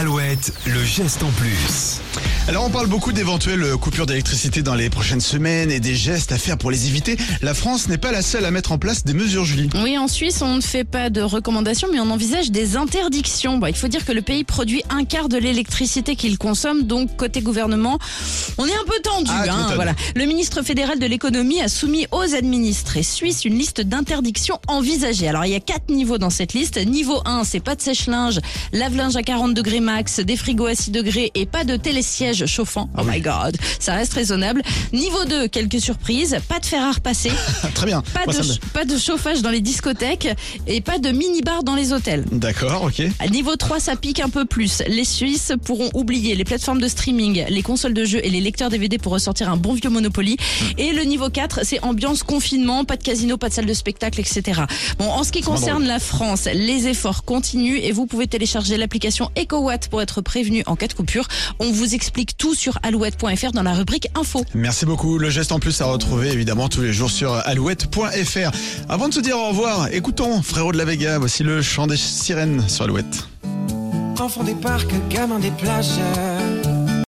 Alouette, le geste en plus. Alors on parle beaucoup d'éventuelles coupures d'électricité dans les prochaines semaines et des gestes à faire pour les éviter. La France n'est pas la seule à mettre en place des mesures, Julie. Oui, en Suisse, on ne fait pas de recommandations, mais on envisage des interdictions. Bon, il faut dire que le pays produit un quart de l'électricité qu'il consomme, donc côté gouvernement, on est un peu tendu. Ah, hein, voilà. Le ministre fédéral de l'économie a soumis aux administrés suisses une liste d'interdictions envisagées. Alors il y a quatre niveaux dans cette liste. Niveau 1, c'est pas de sèche-linge, lave-linge à 40 degrés max, des frigos à 6 degrés et pas de télésiège chauffant. Ah Oh my god, ça reste raisonnable. Niveau 2, quelques surprises, pas de fer à repasser. Très bien. Pas Moi, de, ça me- pas de chauffage dans les discothèques et pas de mini-bar dans les hôtels. D'accord, ok. Niveau 3, ça pique un peu plus. Les Suisses pourront oublier les plateformes de streaming, les consoles de jeux et les lecteurs DVD pour ressortir un bon vieux Monopoly. Et le niveau 4, c'est ambiance confinement, pas de casino, pas de salle de spectacle, etc. Bon, en ce qui concerne la France, les efforts continuent et vous pouvez télécharger l'application EcoWatt pour être prévenu en cas de coupure. On vous explique tout sur alouette.fr dans la rubrique info. Merci beaucoup. Le geste en plus à retrouver évidemment tous les jours sur alouette.fr. Avant de se dire au revoir, écoutons Frérot de la Vega. Voici le chant des sirènes sur Alouette. Enfant des parcs, gamin des plages.